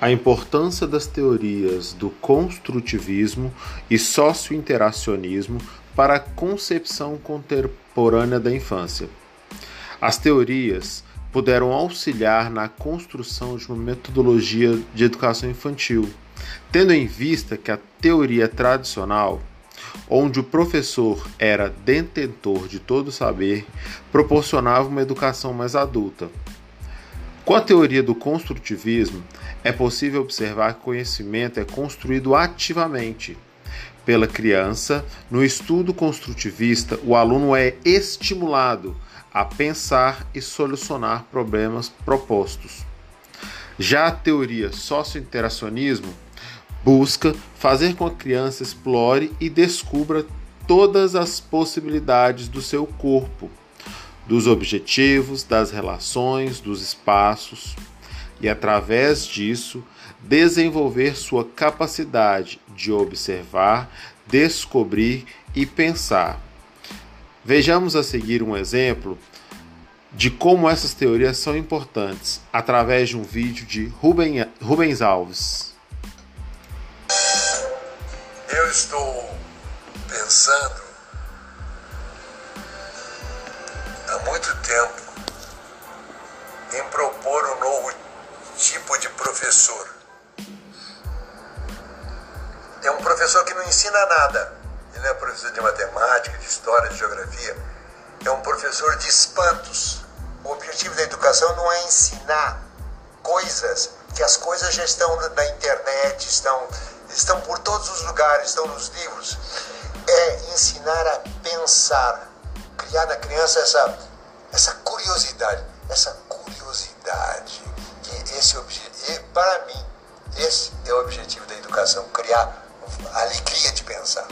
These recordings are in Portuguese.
a importância das teorias do construtivismo e socio-interacionismo para a concepção contemporânea da infância. As teorias puderam auxiliar na construção de uma metodologia de educação infantil, tendo em vista que a teoria tradicional, onde o professor era detentor de todo o saber, proporcionava uma educação mais adulta. Com a teoria do construtivismo, é possível observar que conhecimento é construído ativamente. Pela criança, no estudo construtivista, o aluno é estimulado a pensar e solucionar problemas propostos. Já a teoria socio-interacionismo busca fazer com que a criança explore e descubra todas as possibilidades do seu corpo, dos objetivos, das relações, dos espaços, e através disso desenvolver sua capacidade de observar, descobrir e pensar. Vejamos a seguir um exemplo de como essas teorias são importantes através de um vídeo de Ruben, Rubens Alves. Eu estou pensando muito tempo em propor um novo tipo de professor. É um professor que não ensina nada ele é professor de matemática, de história, de geografia. É um professor de espantos. O objetivo da educação não é ensinar coisas, que as coisas já estão na internet, estão, estão por todos os lugares, estão nos livros. É ensinar a pensar, criar na criança essa, essa curiosidade, essa curiosidade. Que esse para mim, esse é o objetivo da educação, criar alegria de pensar.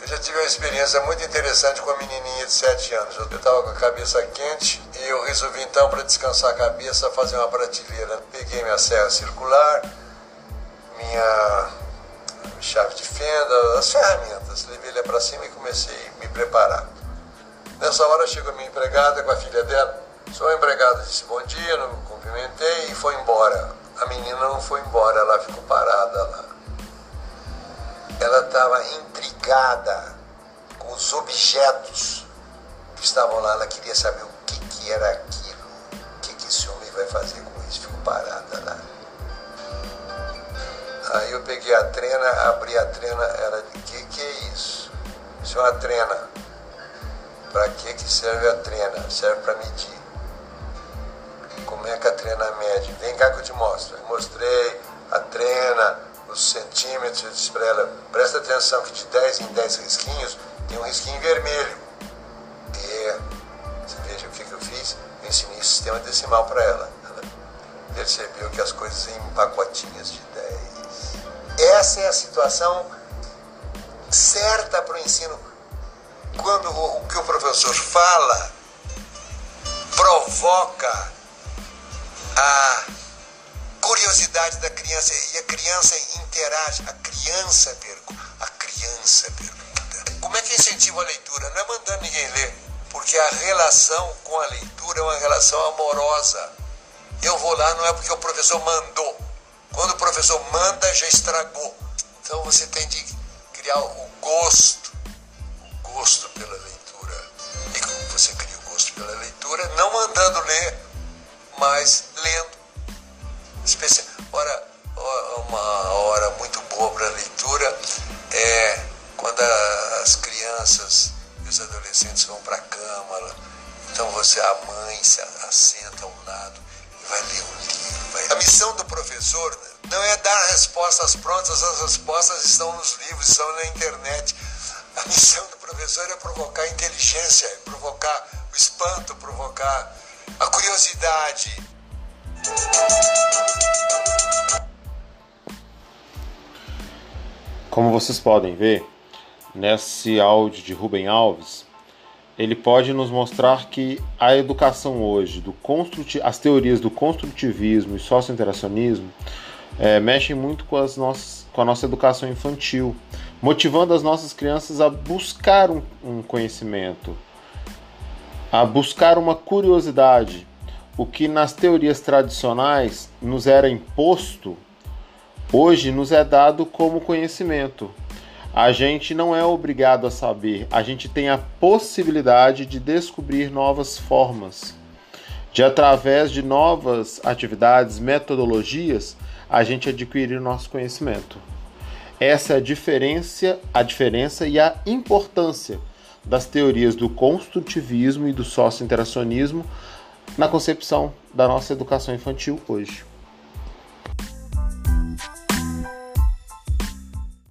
Eu já tive uma experiência muito interessante com a menininha de 7 anos. Eu estava com a cabeça quente e eu resolvi então, para descansar a cabeça, fazer uma prateleira. Peguei minha serra circular, minha chave de fenda, as ferramentas. Levei ela para cima e comecei a me preparar. Nessa hora chegou a minha empregada com a filha dela. Sou empregada, disse bom dia, não cumprimentei e foi embora. A menina não foi embora, ela ficou parada lá ela estava intrigada com os objetos que estavam lá. Ela queria saber o que, que era aquilo, o que, que esse homem vai fazer com isso. Ficou parada lá. Aí eu peguei a trena, abri a trena, ela disse, que que é isso? Isso é uma trena. Para que, que serve a trena? Serve para medir. Como é que a trena mede? Vem cá que eu te mostro. Eu mostrei a trena, os centímetros, eu disse para ela, presta atenção que de 10 em 10 risquinhos tem um risquinho vermelho. E você veja o que, que eu fiz? Eu ensinei sistema decimal para ela. Ela percebeu que as coisas em pacotinhas de 10. Essa é a situação certa para o ensino. Quando o que o professor fala provoca a curiosidade da criança e a criança interage, a criança pergunta, a criança pergunta. Como é que incentiva a leitura? Não é mandando ninguém ler, porque a relação com a leitura é uma relação amorosa. Eu vou lá não é porque o professor mandou. Quando o professor manda, já estragou. Então você tem de criar o gosto, gosto pela leitura. E como você cria o gosto pela leitura? Não mandando ler, mas lendo especial. Ora, uma hora muito boa para leitura é quando as crianças e os adolescentes vão para a cama. Então você, a mãe, se assenta ao lado e vai ler um livro. Vai... A missão do professor não é dar respostas prontas, as respostas estão nos livros, estão na internet. A missão do professor é provocar inteligência, provocar o espanto, provocar a curiosidade, como vocês podem ver, nesse áudio de Rubem Alves, ele pode nos mostrar que a educação hoje, do as teorias do construtivismo e socio-interacionismo, é, mexem muito com, as nossas, com a nossa educação infantil, motivando as nossas crianças a buscar um, um conhecimento, a buscar uma curiosidade, o que nas teorias tradicionais nos era imposto hoje nos é dado como conhecimento. A gente não é obrigado a saber, a gente tem a possibilidade de descobrir novas formas, de através de novas atividades, metodologias, a gente adquirir nosso conhecimento. Essa é a diferença, a diferença e a importância das teorias do construtivismo e do socio-interacionismo na concepção da nossa educação infantil hoje.